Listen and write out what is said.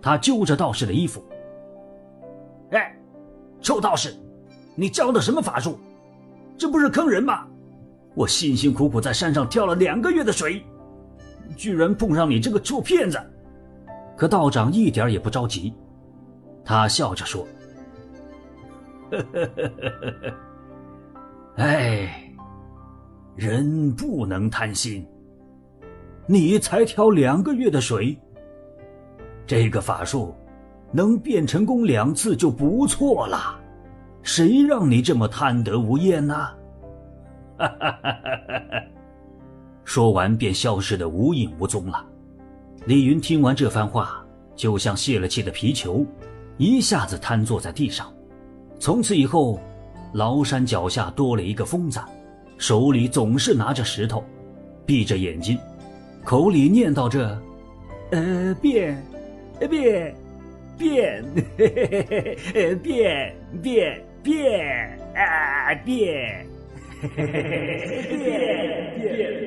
他揪着道士的衣服：“哎，臭道士，你教的什么法术？这不是坑人吗？我辛辛苦苦在山上挑了两个月的水，居然碰上你这个臭骗子！”可道长一点也不着急，他笑着说：“呵呵呵呵呵呵，哎，人不能贪心。你才挑两个月的水，这个法术能变成功两次就不错了，谁让你这么贪得无厌呢？”哈哈哈哈哈！说完便消失的无影无踪了。李云听完这番话，就像泄了气的皮球，一下子瘫坐在地上。从此以后，崂山脚下多了一个疯子，手里总是拿着石头，闭着眼睛，口里念叨着：“呃，变，变，变，变，变，变，啊，变，变，变，变，”